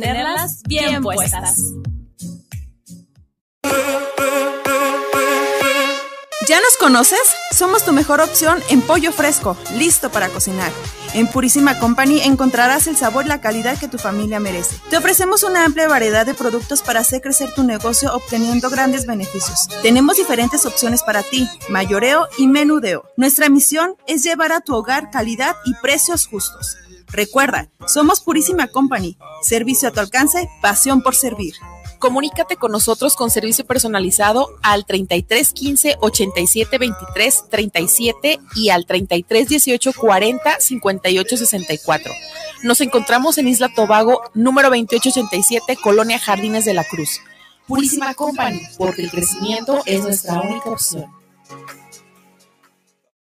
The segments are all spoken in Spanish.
tenerlas bien puestas. ¿Ya nos conoces? Somos tu mejor opción en pollo fresco, listo para cocinar. En Purísima Company encontrarás el sabor y la calidad que tu familia merece. Te ofrecemos una amplia variedad de productos para hacer crecer tu negocio obteniendo grandes beneficios. Tenemos diferentes opciones para ti, mayoreo y menudeo. Nuestra misión es llevar a tu hogar calidad y precios justos. Recuerda, somos Purísima Company. Servicio a tu alcance, pasión por servir. Comunícate con nosotros con servicio personalizado al 33 15 87 23 37 y al 33 18 40 58 64. Nos encontramos en Isla Tobago, número 2887, Colonia Jardines de la Cruz. Purísima Company, porque el crecimiento es nuestra única opción.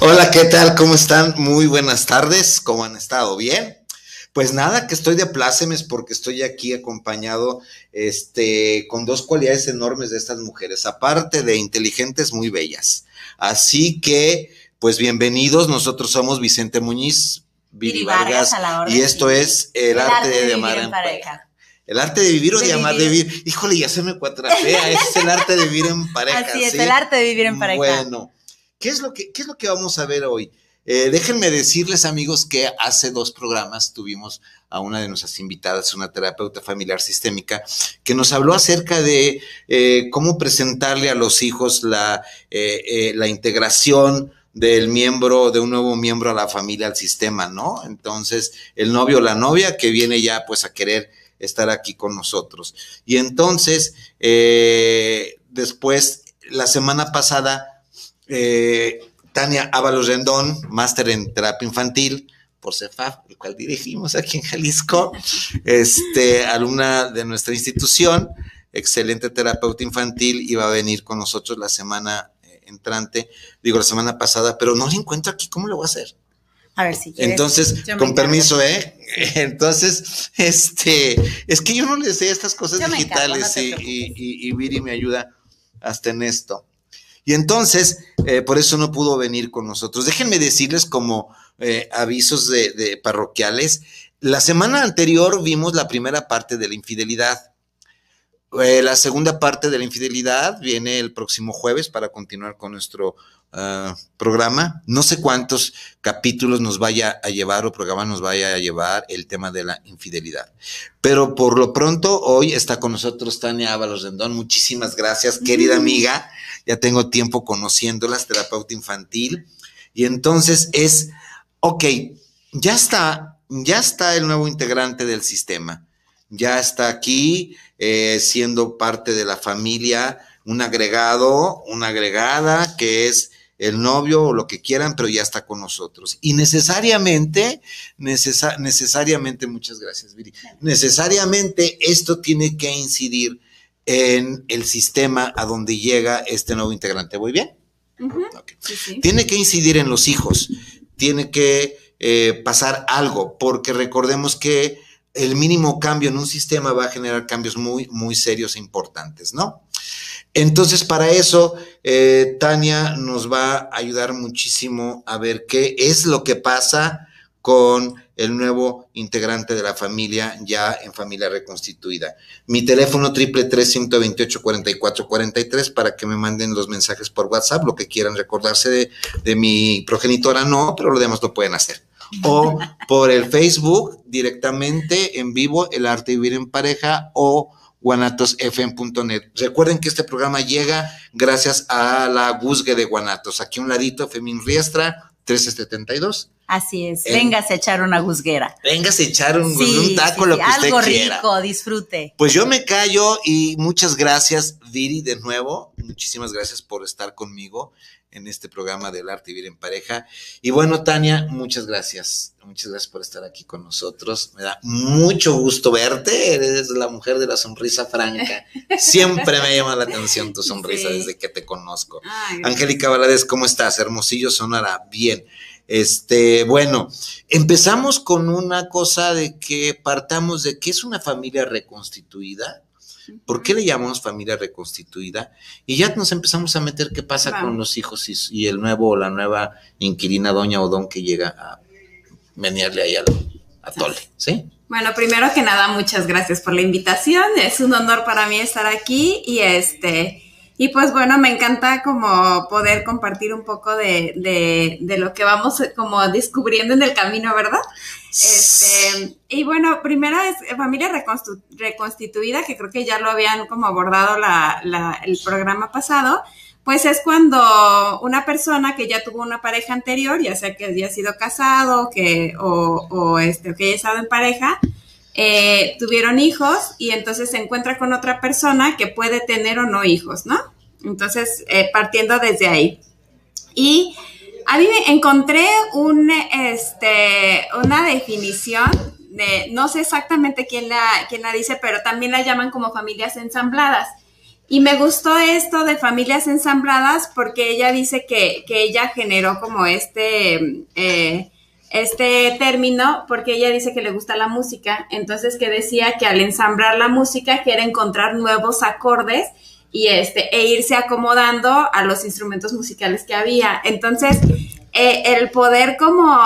Hola, ¿qué tal? ¿Cómo están? Muy buenas tardes. ¿Cómo han estado? ¿Bien? Pues nada, que estoy de plácemes porque estoy aquí acompañado este, con dos cualidades enormes de estas mujeres, aparte de inteligentes, muy bellas. Así que, pues bienvenidos, nosotros somos Vicente Muñiz, Viri Vargas, y esto es El, arte, de, amar en pareja. El arte de vivir o de, amar de vivir. Híjole, ya se me cuatrapea, es el arte de vivir en pareja. Así es, el arte de vivir en pareja. Bueno, ¿qué es lo que, qué es lo que vamos a ver hoy? Eh, déjenme decirles, amigos, que hace dos programas tuvimos a una de nuestras invitadas, una terapeuta familiar sistémica, que nos habló acerca de eh, cómo presentarle a los hijos la, eh, la integración del miembro, de un nuevo miembro a la familia, al sistema, ¿no? Entonces, el novio o la novia que viene ya pues a querer estar aquí con nosotros. Y entonces, después, la semana pasada, Tania Ábalos Rendón, máster en terapia infantil por CEFAF, el cual dirigimos aquí en Jalisco, este, alumna de nuestra institución, excelente terapeuta infantil, iba a venir con nosotros la semana eh, entrante, digo la semana pasada, pero no la encuentro aquí, ¿cómo lo voy a hacer? A ver si Entonces, con permiso, ¿eh? Entonces, este, es que yo no le sé estas cosas digitales y, y, y Viri me ayuda hasta en esto. Y entonces, eh, por eso no pudo venir con nosotros. Déjenme decirles como eh, avisos de, parroquiales. La semana anterior vimos la primera parte de la infidelidad. Eh, la segunda parte de la infidelidad viene el próximo jueves para continuar con nuestro ah, programa. No sé cuántos capítulos nos vaya a llevar o programa nos vaya a llevar el tema de la infidelidad. Pero por lo pronto, hoy está con nosotros Tania Ábalos Rendón. Muchísimas gracias, querida amiga ya tengo tiempo conociéndolas, terapeuta infantil, y entonces es, ok, ya está, ya está el nuevo integrante del sistema, ya está aquí eh, siendo parte de la familia, un agregado, una agregada que es el novio o lo que quieran, pero ya está con nosotros. Y necesariamente, necesariamente, muchas gracias, Viri, necesariamente esto tiene que incidir en el sistema a donde llega este nuevo integrante. ¿Voy bien? Tiene que incidir en los hijos, tiene que eh, pasar algo, porque recordemos que el mínimo cambio en un sistema va a generar cambios muy, muy serios e importantes, ¿no? Entonces, para eso, eh, Tania nos va a ayudar muchísimo a ver qué es lo que pasa con el nuevo integrante de la familia ya en familia reconstituida. Mi teléfono triple tres ciento veintiocho cuarenta y cuatro cuarenta y tres para que me manden los mensajes por WhatsApp, lo que quieran recordarse de, mi progenitora, no, pero lo demás lo pueden hacer. O por el Facebook directamente en vivo, El Arte de Vivir en Pareja o guanatosfm.net. Recuerden que este programa llega gracias a la Guzgue de Guanatos. Aquí un ladito, Femín Riestra, 1372. Así es, véngase a echar una guzguera. Véngase a echar un, taco, lo que usted algo quiera. rico, disfrute. Pues yo me callo y muchas gracias, Viri, de nuevo. Muchísimas gracias por estar conmigo en este programa del arte vivir en pareja. Y bueno, Tania, muchas gracias. Muchas gracias por estar aquí con nosotros. Me da mucho gusto verte. Eres la mujer de la sonrisa franca. Siempre me llama la atención tu sonrisa desde que te conozco. Angélica Valadez, ¿cómo estás? Hermosillo sonará bien. Este, bueno, empezamos con una cosa de que partamos de que es una familia reconstituida ¿Por qué le llamamos familia reconstituida? Y ya nos empezamos a meter qué pasa con los hijos y, el nuevo o la nueva inquilina doña o don que llega a venirle ahí al, a Tole, ¿sí? Bueno, primero que nada, muchas gracias por la invitación. Es un honor para mí estar aquí y este y pues bueno, me encanta como poder compartir un poco de, de, lo que vamos como descubriendo en el camino, ¿verdad? Este, y bueno, primero es familia reconstituida, que creo que ya lo habían como abordado la, la, el programa pasado, pues es cuando una persona que ya tuvo una pareja anterior, ya sea que haya sido casado que, o, o este, que haya estado en pareja, eh, tuvieron hijos y entonces se encuentra con otra persona que puede tener o no hijos, ¿no? Entonces, eh, partiendo desde ahí. Y a mí me encontré un, este, una definición de, no sé exactamente quién la, quién la dice, pero también la llaman como familias ensambladas. Y me gustó esto de familias ensambladas porque ella dice que, que ella generó como este, eh, este término porque ella dice que le gusta la música, entonces que decía que al ensamblar la música quiere encontrar nuevos acordes y este e irse acomodando a los instrumentos musicales que había. Entonces, eh, el poder como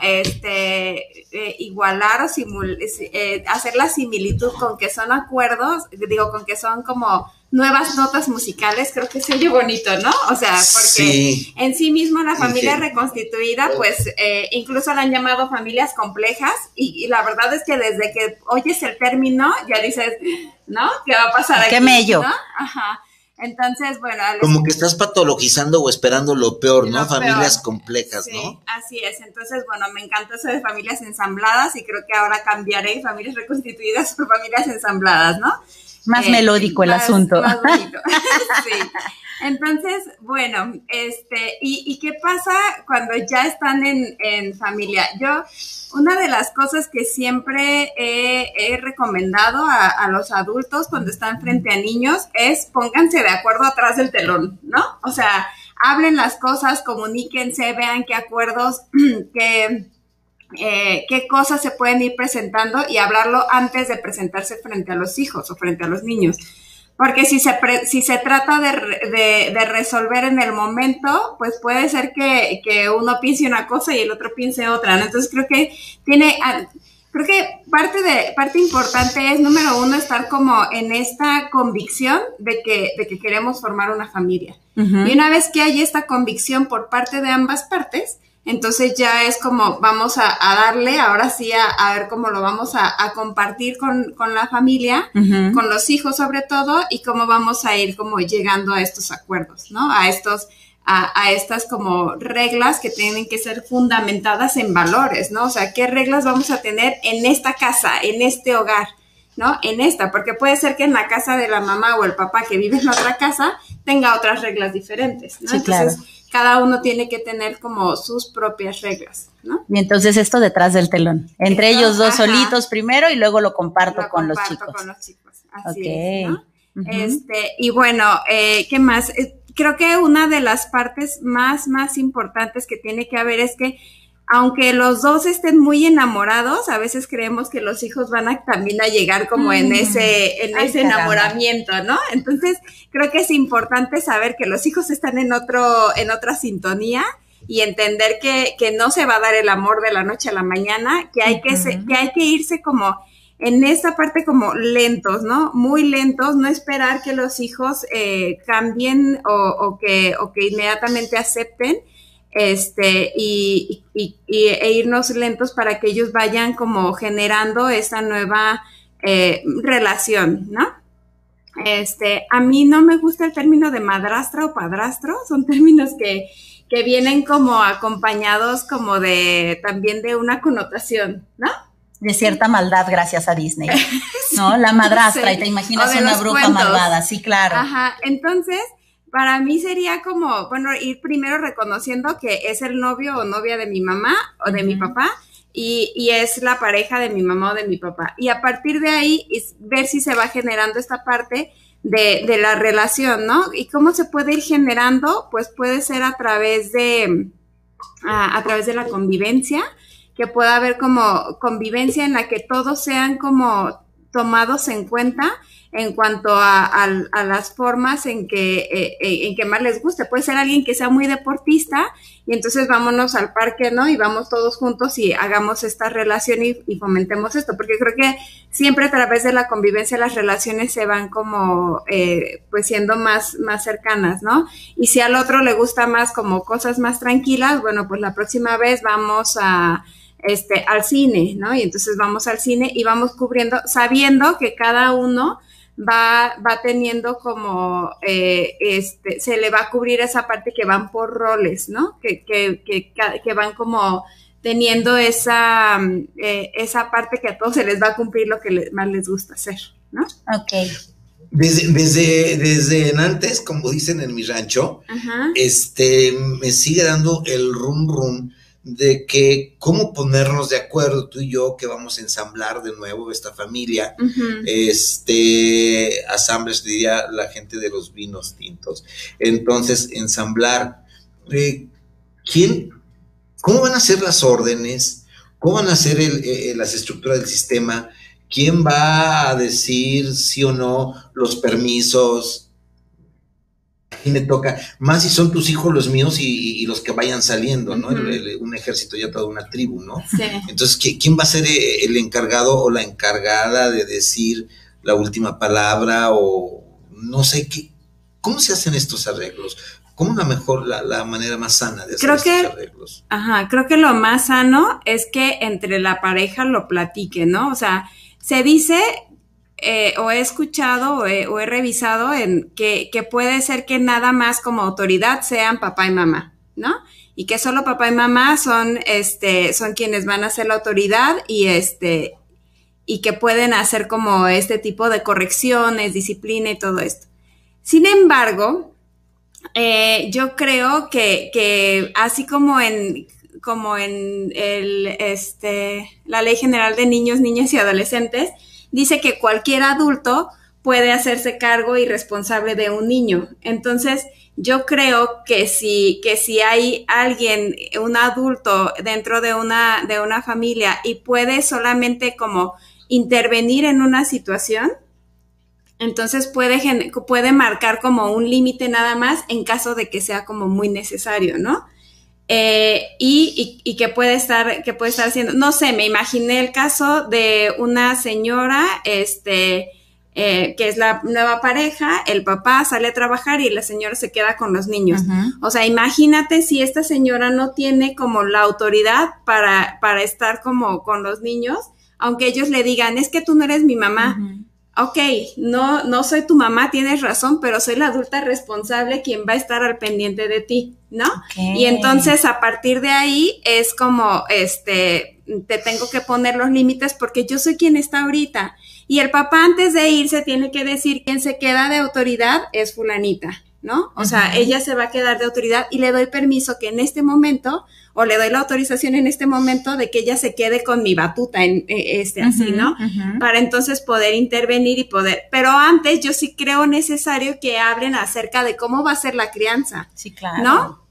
este eh, igualar o eh, hacer la similitud con que son acuerdos, digo, con que son como nuevas notas musicales, creo que se oye bonito, ¿no? O sea, porque en sí mismo la familia reconstituida, pues eh, incluso la han llamado familias complejas y, la verdad es que desde que oyes el término ya dices, ¿no? ¿Qué va a pasar aquí? Qué mello. Ajá. Entonces, bueno. Como que estás patologizando o esperando lo peor, ¿no? familias complejas, sí, ¿no? Así es. Entonces, bueno, me encanta eso de familias ensambladas y creo que ahora cambiaré familias reconstituidas por familias ensambladas, ¿no? Más melódico el asunto. Más bonito. sí. Entonces, bueno, este, ¿y, qué pasa cuando ya están en, familia? Yo, una de las cosas que siempre he, recomendado a, a, los adultos cuando están frente a niños es pónganse de acuerdo atrás del telón, ¿no? O sea, hablen las cosas, comuníquense, vean qué acuerdos, qué eh, qué cosas se pueden ir presentando y hablarlo antes de presentarse frente a los hijos o frente a los niños. Porque si se, si se trata de, resolver en el momento, pues puede ser que, uno piense una cosa y el otro piense otra. Entonces creo que tiene, creo que parte de, parte importante es, número uno, estar como en esta convicción de que, de que queremos formar una familia. Y una vez que hay esta convicción por parte de ambas partes, entonces ya es como vamos a, darle, ahora sí, a, ver cómo lo vamos a, compartir con, la familia, con los hijos sobre todo, y cómo vamos a ir como llegando a estos acuerdos, ¿no? A estos, a, estas como reglas que tienen que ser fundamentadas en valores, ¿no? O sea, ¿qué reglas vamos a tener en esta casa, en este hogar? ¿no? En esta, porque puede ser que en la casa de la mamá o el papá que vive en otra casa tenga otras reglas diferentes, ¿no? Entonces, cada uno tiene que tener como sus propias reglas, ¿no? Y entonces esto detrás del telón, entre ellos dos solitos primero y luego lo comparto con los chicos. con los chicos, así es, ¿no? Este, y bueno, eh, ¿qué más? Eh, creo que una de las partes más, más importantes que tiene que haber es que aunque los dos estén muy enamorados, a veces creemos que los hijos van a también a llegar como en mm. ese, en ese enamoramiento, ¿no? Entonces, creo que es importante saber que los hijos están en otro, en otra sintonía y entender que, que no se va a dar el amor de la noche a la mañana, que hay que, que hay que irse como en esta parte como lentos, ¿no? Muy lentos, no esperar que los hijos eh, cambien o, o, que, o que inmediatamente acepten, este, y, e irnos lentos para que ellos vayan como generando esa nueva eh, relación, ¿no? Este, a mí no me gusta el término de madrastra o padrastro, son términos que, que vienen como acompañados como de también de una connotación, ¿no? De cierta maldad gracias a Disney, ¿no? La madrastra, y te imaginas una bruja malvada, sí, claro. Ajá, entonces, para mí sería como, bueno, ir primero reconociendo que es el novio o novia de mi mamá o de mi papá, y, y, es la pareja de mi mamá o de mi papá. Y a partir de ahí, es ver si se va generando esta parte de, de, la relación, ¿no? Y cómo se puede ir generando, pues puede ser a través de, a, a través de la convivencia, que pueda haber como convivencia en la que todos sean como tomados en cuenta en cuanto a, a, a las formas en que, eh, eh, en que más les guste. Puede ser alguien que sea muy deportista y entonces vámonos al parque, ¿no? Y vamos todos juntos y hagamos esta relación y, y, fomentemos esto, porque creo que siempre a través de la convivencia las relaciones se van como, eh, pues siendo más, más cercanas, ¿no? Y si al otro le gusta más como cosas más tranquilas, bueno, pues la próxima vez vamos a este, al cine, ¿no? Y entonces vamos al cine y vamos cubriendo, sabiendo que cada uno va, va teniendo como, eh, este, se le va a cubrir esa parte que van por roles, ¿no? Que, que, que, que van como teniendo esa, eh, esa parte que a todos se les va a cumplir lo que les, más les gusta hacer, ¿no? Ok. Desde, desde, desde antes, como dicen en mi rancho, Ajá. este, me sigue dando el rum rum de que cómo ponernos de acuerdo tú y yo que vamos a ensamblar de nuevo esta familia, uh -huh. este, asambles diría la gente de los vinos tintos. Entonces, ensamblar, eh, ¿quién, cómo van a ser las órdenes? ¿Cómo van a ser el, eh, las estructuras del sistema? ¿Quién va a decir sí o no los permisos? Me toca, más si son tus hijos los míos y, y los que vayan saliendo, ¿no? Uh -huh. el, el, un ejército ya toda una tribu, ¿no? Sí. Entonces, ¿quién va a ser eh, el encargado o la encargada de decir la última palabra o no sé qué? ¿Cómo se hacen estos arreglos? ¿Cómo la mejor, la, la manera más sana de hacer creo estos que, arreglos? Ajá, creo que lo más sano es que entre la pareja lo platiquen, ¿no? O sea, se dice eh, o he escuchado o he, revisado en que, que, puede ser que nada más como autoridad sean papá y mamá, ¿no? Y que solo papá y mamá son, este, son quienes van a ser la autoridad y este, y que pueden hacer como este tipo de correcciones, disciplina y todo esto. Sin embargo, eh, yo creo que, que así como en, como en el, este, la Ley General de Niños, Niñas y Adolescentes, dice que cualquier adulto puede hacerse cargo y responsable de un niño. Entonces, yo creo que si, que si hay alguien, un adulto dentro de una, de una familia y puede solamente como intervenir en una situación, entonces puede, puede marcar como un límite nada más en caso de que sea como muy necesario, ¿no? Eh, y, y, y, que puede estar, que puede estar haciendo, no sé, me imaginé el caso de una señora, este, eh, que es la nueva pareja, el papá sale a trabajar y la señora se queda con los niños. Uh -huh. O sea, imagínate si esta señora no tiene como la autoridad para, para estar como con los niños, aunque ellos le digan, es que tú no eres mi mamá. Uh -huh ok, no, no soy tu mamá, tienes razón, pero soy la adulta responsable quien va a estar al pendiente de ti, ¿no? Okay. Y entonces a partir de ahí es como, este, te tengo que poner los límites porque yo soy quien está ahorita. Y el papá antes de irse tiene que decir quién se queda de autoridad es fulanita, ¿no? O sea, ella se va a quedar de autoridad y le doy permiso que en este momento o le doy la autorización en este momento de que ella se quede con mi batuta en este así, ¿no? Uh -huh. Para entonces poder intervenir y poder, pero antes yo sí creo necesario que hablen acerca de cómo va a ser la crianza. Sí, claro. ¿No?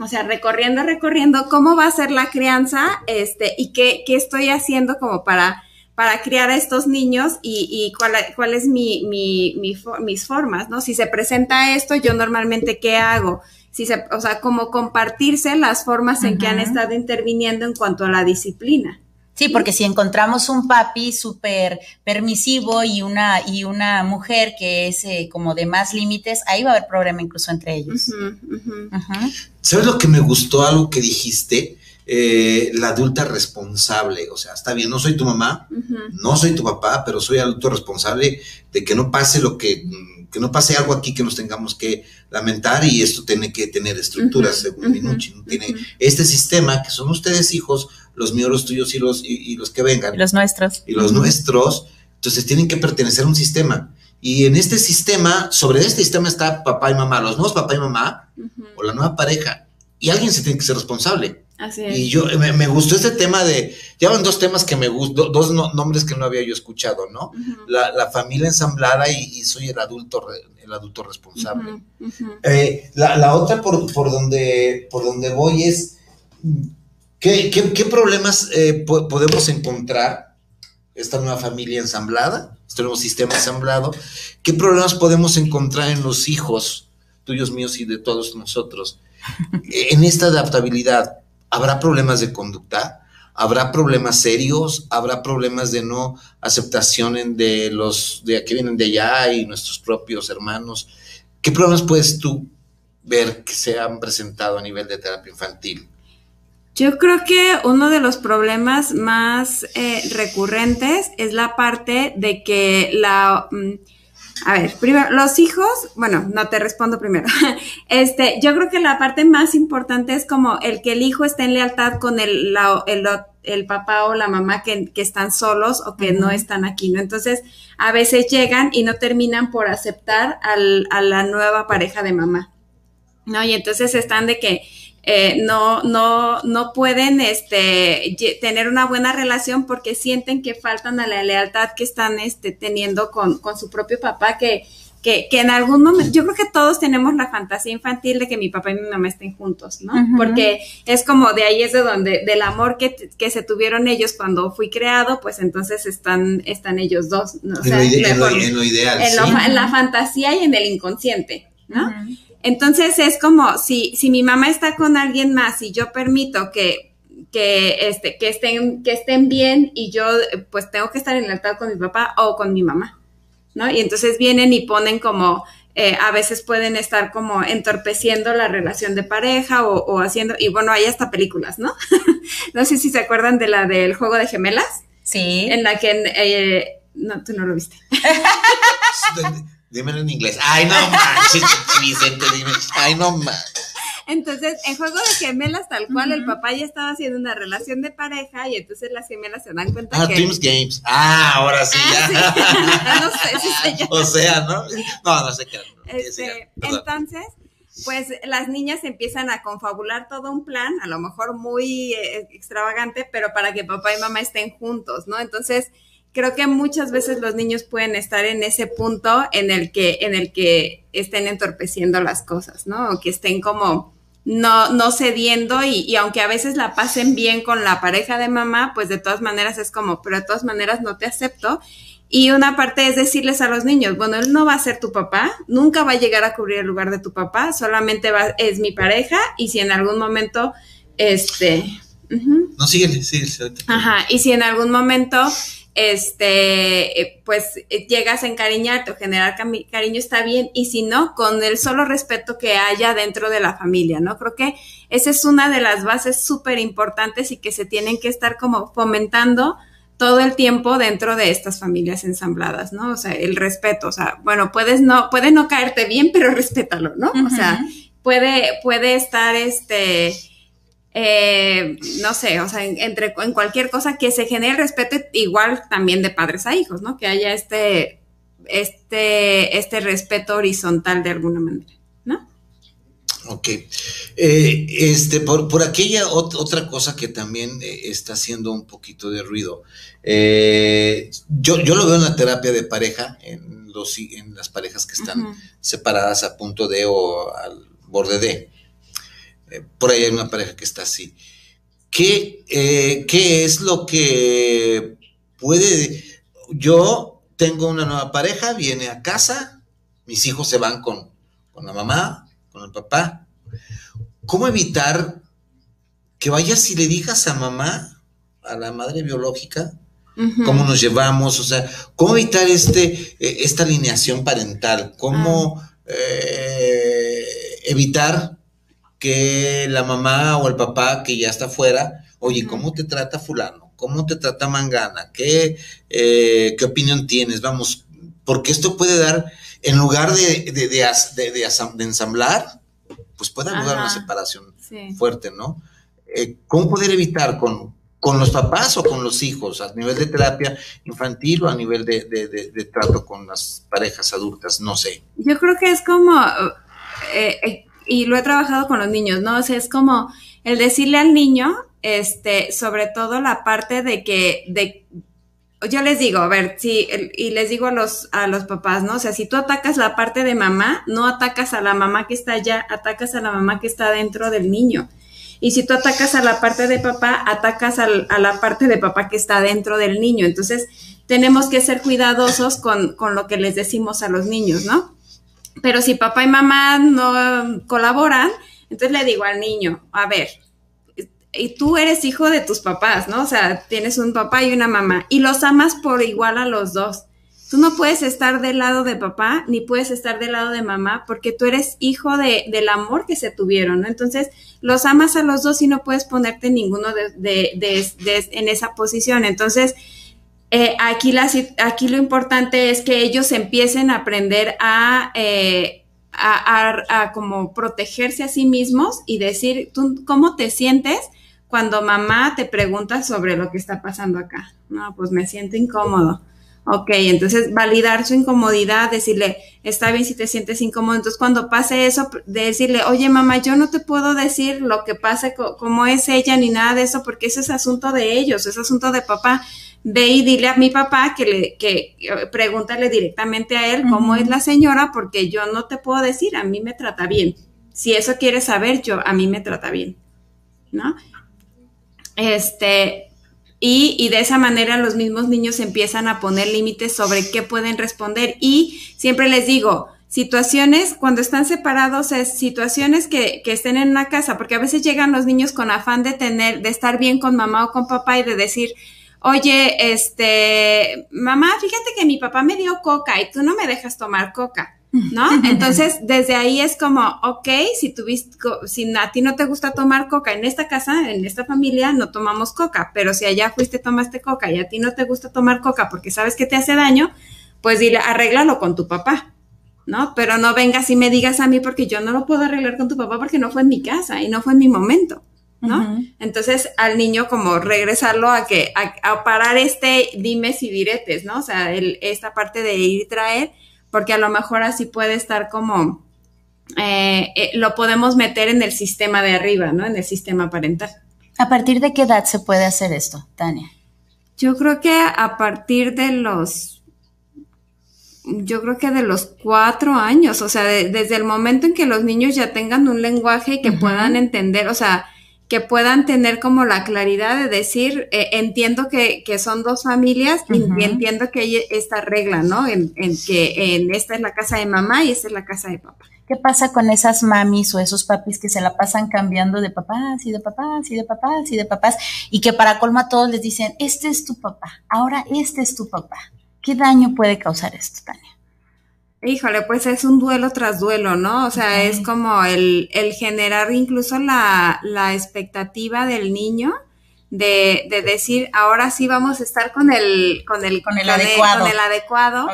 O sea, recorriendo, recorriendo cómo va a ser la crianza, este, y qué, qué estoy haciendo como para, para criar a estos niños y, y cuál, cuál es mi, mi, mi, mis formas, ¿no? Si se presenta esto, yo normalmente, ¿qué hago? si se, o sea, como compartirse las formas en uh -huh. que han estado interviniendo en cuanto a la disciplina. Sí, porque si encontramos un papi súper permisivo y una, y una mujer que es eh, como de más límites, ahí va a haber problema incluso entre ellos. Uh -huh, uh -huh. ¿Sabes lo que me gustó? Algo que dijiste, eh, la adulta responsable. O sea, está bien, no soy tu mamá, no soy tu papá, pero soy adulto responsable de que no pase lo que, que no pase algo aquí que nos tengamos que lamentar y esto tiene que tener estructuras, según Minucci. Tiene este sistema que son ustedes hijos, los míos, los tuyos y los, y, los que vengan. los nuestros. Y los nuestros. Entonces tienen que pertenecer a un sistema. Y en este sistema, sobre este sistema está papá y mamá, los nuevos papá y mamá, o la nueva pareja. Y alguien se tiene que ser responsable. Así es. Y yo me, gustó este tema de, ya van dos temas que me gustan, dos nombres que no había yo escuchado, ¿no? la, familia ensamblada y, soy el adulto, el adulto responsable. Eh, la, otra por, por, donde, por donde voy es, ¿qué, qué, problemas eh, podemos encontrar esta nueva familia ensamblada, este nuevo sistema ensamblado? ¿Qué problemas podemos encontrar en los hijos tuyos, míos y de todos nosotros en esta adaptabilidad? Habrá problemas de conducta, habrá problemas serios, habrá problemas de no aceptación de los de que vienen de allá y nuestros propios hermanos. ¿Qué problemas puedes tú ver que se han presentado a nivel de terapia infantil? Yo creo que uno de los problemas más eh, recurrentes es la parte de que la... Mm, a ver, primero, los hijos, bueno, no te respondo primero. Este, yo creo que la parte más importante es como el que el hijo esté en lealtad con el, el, papá o la mamá que, están solos o que no están aquí, ¿no? Entonces, a veces llegan y no terminan por aceptar al, a la nueva pareja de mamá, ¿no? Y entonces están de que eh, no, no, no pueden este, tener una buena relación porque sienten que faltan a la lealtad que están este, teniendo con, con su propio papá, que, que, que, en algún momento, yo creo que todos tenemos la fantasía infantil de que mi papá y mi mamá estén juntos, ¿no? Porque es como de ahí es de donde, del amor que, que, se tuvieron ellos cuando fui creado, pues entonces están, están ellos dos, ¿no? O sea, en, lo, ideal. En, la fantasía y en el inconsciente, ¿no? Entonces es como si, si mi mamá está con alguien más y yo permito que, que, este, que, estén, que estén bien y yo pues tengo que estar en lealtad con mi papá o con mi mamá, ¿no? Y entonces vienen y ponen como, eh, a veces pueden estar como entorpeciendo la relación de pareja o, haciendo, y bueno, hay hasta películas, ¿no? no sé si se acuerdan de la del juego de gemelas. Sí. En la que, eh, no, tú no lo viste. Dímelo en inglés. Ay, no manches, Vicente, dime. Ay, no manches. Entonces, en juego de gemelas, tal cual, el papá ya estaba haciendo una relación de pareja y entonces las gemelas se dan cuenta ah, que. Ah, Dreams Games. Ah, ahora sí, ah, ya. no sé si se llama. O sea, ¿no? No, no sé qué. Este, entonces, pues las niñas empiezan a confabular todo un plan, a lo mejor muy eh, extravagante, pero para que papá y mamá estén juntos, ¿no? Entonces, creo que muchas veces los niños pueden estar en ese punto en el que, en el que estén entorpeciendo las cosas, ¿no? O que estén como no, no cediendo y, y, aunque a veces la pasen bien con la pareja de mamá, pues de todas maneras es como, pero de todas maneras no te acepto. Y una parte es decirles a los niños, bueno, él no va a ser tu papá, nunca va a llegar a cubrir el lugar de tu papá, solamente va, es mi pareja y si en algún momento, este... No, síguele, síguele. Ajá, y si en algún momento este, eh, pues eh, llegas a encariñarte o generar cariño está bien, y si no, con el solo respeto que haya dentro de la familia, ¿no? Creo que esa es una de las bases súper importantes y que se tienen que estar como fomentando todo el tiempo dentro de estas familias ensambladas, ¿no? O sea, el respeto, o sea, bueno, puedes no, puede no caerte bien, pero respétalo, ¿no? O sea, puede, puede estar este, eh, no sé, o sea, en, entre, en cualquier cosa que se genere respeto igual también de padres a hijos, ¿no? Que haya este, este, este respeto horizontal de alguna manera, ¿no? Ok. Eh, este, por, por aquella otra cosa que también eh, está haciendo un poquito de ruido. yo, yo lo veo en la terapia de pareja, en, los, en las parejas que están separadas a punto de o al borde de. Eh, por ahí hay una pareja que está así. ¿Qué, eh, ¿Qué, es lo que puede... Yo tengo una nueva pareja, viene a casa, mis hijos se van con, con la mamá, con el papá. ¿Cómo evitar que vayas y le digas a mamá, a la madre biológica, cómo nos llevamos? O sea, ¿cómo evitar este, eh, esta alineación parental? ¿Cómo ah. evitar que la mamá o el papá que ya está afuera, oye, ¿cómo te trata fulano? ¿Cómo te trata Mangana? ¿Qué, eh, ¿Qué opinión tienes? Vamos, porque esto puede dar, en lugar de, de, de, ensamblar, pues puede dar una separación fuerte, ¿no? Eh, ¿Cómo poder evitar con, con los papás o con los hijos, a nivel de terapia infantil o a nivel de, de, trato con las parejas adultas, no sé. Yo creo que es como, eh, eh, y lo he trabajado con los niños, ¿no? O sea, es como el decirle al niño, este, sobre todo la parte de que, de, yo les digo, a ver, sí, y les digo a los, a los papás, ¿no? O sea, si tú atacas la parte de mamá, no atacas a la mamá que está allá, atacas a la mamá que está dentro del niño. Y si tú atacas a la parte de papá, atacas a la parte de papá que está dentro del niño. Entonces, tenemos que ser cuidadosos con, con lo que les decimos a los niños, ¿no? Pero si papá y mamá no colaboran, entonces le digo al niño, a ver, y tú eres hijo de tus papás, ¿no? O sea, tienes un papá y una mamá y los amas por igual a los dos. Tú no puedes estar del lado de papá ni puedes estar del lado de mamá porque tú eres hijo de, del amor que se tuvieron, ¿no? Entonces, los amas a los dos y no puedes ponerte ninguno de, en esa posición. Entonces, eh, aquí, la, aquí lo importante es que ellos empiecen a aprender a, eh, a, a, como protegerse a sí mismos y decir, ¿tú cómo te sientes? cuando mamá te pregunta sobre lo que está pasando acá. No, pues me siento incómodo. Ok, entonces validar su incomodidad, decirle, está bien si te sientes incómodo. Entonces cuando pase eso, decirle, oye mamá, yo no te puedo decir lo que pase, cómo es ella, ni nada de eso, porque eso es asunto de ellos, es asunto de papá. Ve y dile a mi papá que le, que eh, pregúntale directamente a él cómo es la señora, porque yo no te puedo decir, a mí me trata bien. Si eso quieres saber, yo, a mí me trata bien. ¿No? Este, y, y, de esa manera los mismos niños empiezan a poner límites sobre qué pueden responder. Y siempre les digo, situaciones, cuando están separados, es situaciones que, que estén en una casa, porque a veces llegan los niños con afán de tener, de estar bien con mamá o con papá y de decir, oye, este, mamá, fíjate que mi papá me dio coca y tú no me dejas tomar coca. ¿No? Entonces, desde ahí es como, ok, si tuviste, si a ti no te gusta tomar coca en esta casa, en esta familia, no tomamos coca, pero si allá fuiste, tomaste coca y a ti no te gusta tomar coca porque sabes que te hace daño, pues dile, arréglalo con tu papá, ¿no? Pero no vengas y me digas a mí porque yo no lo puedo arreglar con tu papá porque no fue en mi casa y no fue en mi momento. ¿no? Entonces, al niño como regresarlo a que, a, parar este dimes y diretes, ¿no? O sea, el, esta parte de ir y traer, porque a lo mejor así puede estar como, eh, eh, lo podemos meter en el sistema de arriba, ¿no? En el sistema parental. ¿A partir de qué edad se puede hacer esto, Tania? Yo creo que a partir de los, yo creo que de los cuatro años, o sea, desde el momento en que los niños ya tengan un lenguaje y que puedan entender, o sea, que puedan tener como la claridad de decir, eh, entiendo que, que, son dos familias y entiendo que hay esta regla, ¿no? En, en, que en esta es la casa de mamá y esta es la casa de papá. ¿Qué pasa con esas mamis o esos papis que se la pasan cambiando de papás y de papás y de papás y de papás y que para colma a todos les dicen, este es tu papá, ahora este es tu papá? ¿Qué daño puede causar esto, Tania? Híjole, pues es un duelo tras duelo, ¿no? O sea, es como el, el generar incluso la, la expectativa del niño de, de, decir, ahora sí vamos a estar con el, con el, con el adecuado. con el adecuado.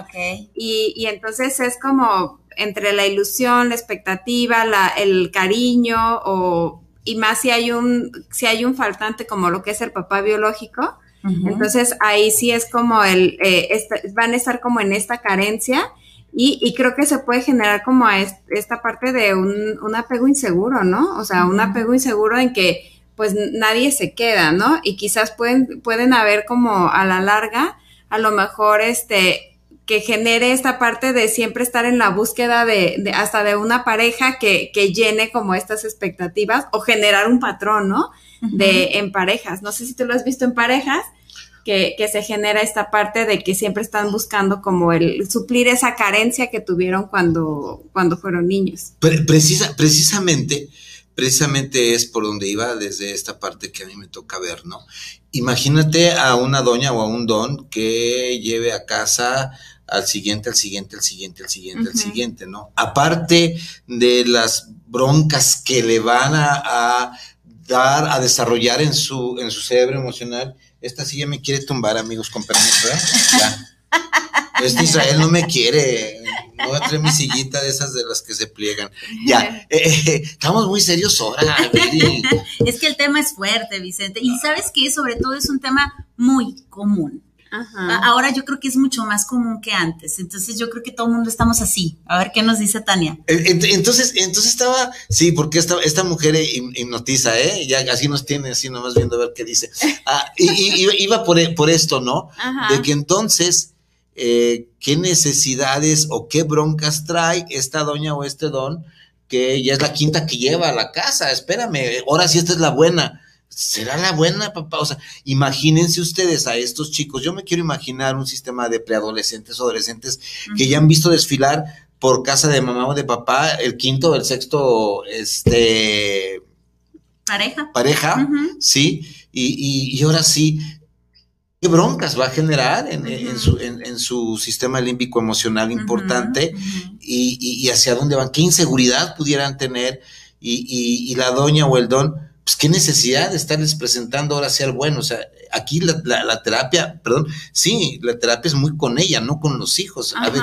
Y, y entonces es como entre la ilusión, la expectativa, la, el cariño, o, y más si hay un, si hay un faltante como lo que es el papá biológico. Entonces ahí sí es como el, eh, van a estar como en esta carencia y, y, creo que se puede generar como esta parte de un, un, apego inseguro, ¿no? O sea, un apego inseguro en que pues nadie se queda, ¿no? Y quizás pueden, pueden haber como a la larga, a lo mejor este, que genere esta parte de siempre estar en la búsqueda de, de hasta de una pareja que, que, llene como estas expectativas o generar un patrón, ¿no? De en parejas. No sé si tú lo has visto en parejas, que, se genera esta parte de que siempre están buscando como el suplir esa carencia que tuvieron cuando, cuando fueron niños. Precisa, precisamente, precisamente es por donde iba desde esta parte que a mí me toca ver, ¿no? Imagínate a una doña o a un don que lleve a casa al siguiente, al siguiente, al siguiente, al siguiente, al siguiente, ¿no? Aparte de las broncas que le van a, dar, a desarrollar en su, en su cerebro emocional. Esta silla me quiere tumbar, amigos, con permiso, ¿eh? Ya. Este Israel no me quiere. No voy a traer mi sillita de esas de las que se pliegan. Ya, eh, eh, estamos muy serios ahora. es que el tema es fuerte, Vicente. Y sabes que sobre todo es un tema muy común. Ahora yo creo que es mucho más común que antes. Entonces yo creo que todo el mundo estamos así. A ver qué nos dice Tania. Entonces, entonces estaba, sí, porque esta, esta mujer hipnotiza, ¿eh? Ya así nos tiene, así nomás viendo a ver qué dice. Ah, y, iba por, por esto, ¿no? De que entonces eh, qué necesidades o qué broncas trae esta doña o este don, que ya es la quinta que lleva a la casa. Espérame, ahora sí esta es la buena. ¿Será la buena, papá? O sea, imagínense ustedes a estos chicos. Yo me quiero imaginar un sistema de preadolescentes o adolescentes que ya han visto desfilar por casa de mamá o de papá el quinto o el sexto, este... Pareja. Pareja, sí. Y, y, ahora sí, qué broncas va a generar en, su, sistema límbico emocional importante y, hacia dónde van, qué inseguridad pudieran tener y, la doña o el don, pues qué necesidad de estarles presentando ahora ser bueno. O sea, aquí la, terapia, perdón, sí, la terapia es muy con ella, no con los hijos. A ver,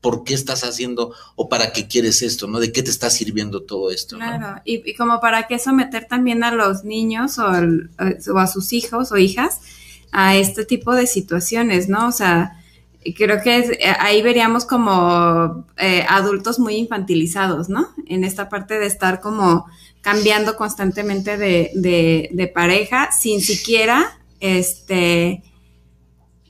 ¿por qué estás haciendo o para qué quieres esto, no? ¿De qué te está sirviendo todo esto? Claro, y, como para qué someter también a los niños o, o a sus hijos o hijas a este tipo de situaciones, ¿no? O sea, creo que eh, ahí veríamos como eh, adultos muy infantilizados, ¿no? En esta parte de estar como cambiando constantemente de, pareja sin siquiera este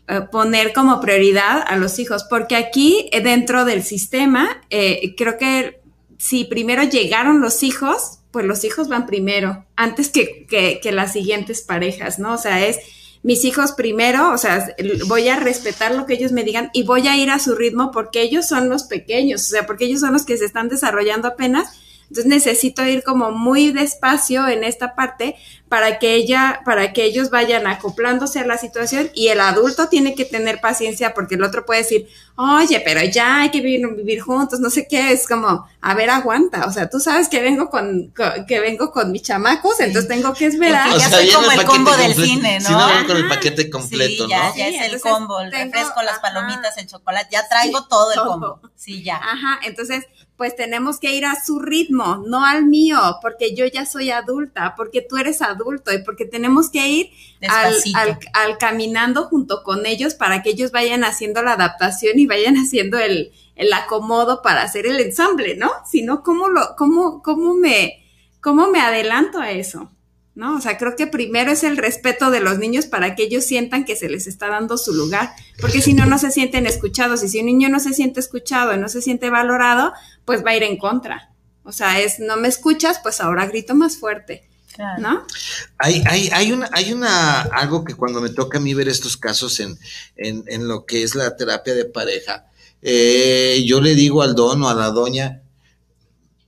eh, poner como prioridad a los hijos, porque aquí dentro del sistema creo que si primero llegaron los hijos, pues los hijos van primero, antes que, que las siguientes parejas, ¿no? O sea, es mis hijos primero, o sea, voy a respetar lo que ellos me digan y voy a ir a su ritmo porque ellos son los pequeños, o sea, porque ellos son los que se están desarrollando apenas entonces necesito ir como muy despacio en esta parte para que ella, para que ellos vayan acoplándose a la situación y el adulto tiene que tener paciencia porque el otro puede decir, oye, pero ya hay que vivir, vivir juntos, no sé qué, es como, a ver, aguanta, o sea, tú sabes que vengo con, que vengo con mis chamacos, entonces tengo que esperar. ya soy como el, combo del cine, ¿no? Sí, no, con el paquete completo, sí, ya, Ya es el combo, el refresco, las palomitas, el chocolate, ya traigo todo el combo. Sí, ya. Ajá, entonces pues tenemos que ir a su ritmo, no al mío, porque yo ya soy adulta, porque tú eres adulto y porque tenemos que ir al, caminando junto con ellos para que ellos vayan haciendo la adaptación y vayan haciendo el, el acomodo para hacer el ensamble, ¿no? Si no, ¿cómo, lo, cómo, cómo, me, ¿cómo me adelanto a eso? ¿No? O sea, creo que primero es el respeto de los niños para que ellos sientan que se les está dando su lugar, porque si no, no se sienten escuchados y si un niño no se siente escuchado y no se siente valorado, pues va a ir en contra. O sea, es, no me escuchas, pues ahora grito más fuerte. ¿No? Hay, hay, hay, una, hay una, algo que cuando me toca a mí ver estos casos en, en, en lo que es la terapia de pareja, eh, yo le digo al don o a la doña,